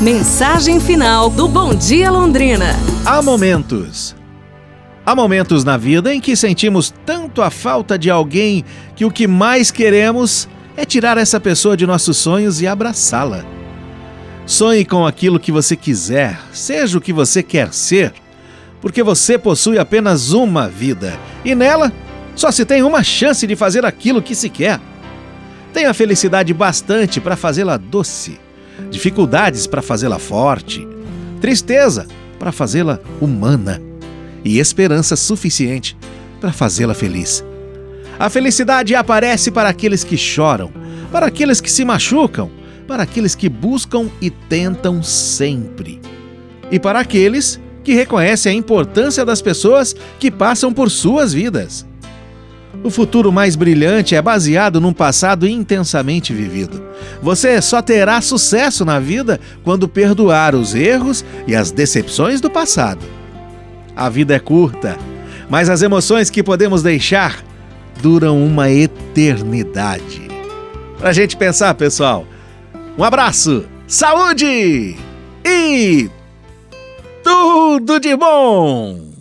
Mensagem final do Bom Dia Londrina. Há momentos. Há momentos na vida em que sentimos tanto a falta de alguém que o que mais queremos é tirar essa pessoa de nossos sonhos e abraçá-la. Sonhe com aquilo que você quiser, seja o que você quer ser, porque você possui apenas uma vida e nela só se tem uma chance de fazer aquilo que se quer. Tenha felicidade bastante para fazê-la doce, dificuldades para fazê-la forte, tristeza para fazê-la humana e esperança suficiente para fazê-la feliz. A felicidade aparece para aqueles que choram, para aqueles que se machucam, para aqueles que buscam e tentam sempre. E para aqueles que reconhecem a importância das pessoas que passam por suas vidas. O futuro mais brilhante é baseado num passado intensamente vivido. Você só terá sucesso na vida quando perdoar os erros e as decepções do passado. A vida é curta, mas as emoções que podemos deixar duram uma eternidade. Pra gente pensar, pessoal. Um abraço, saúde e tudo de bom!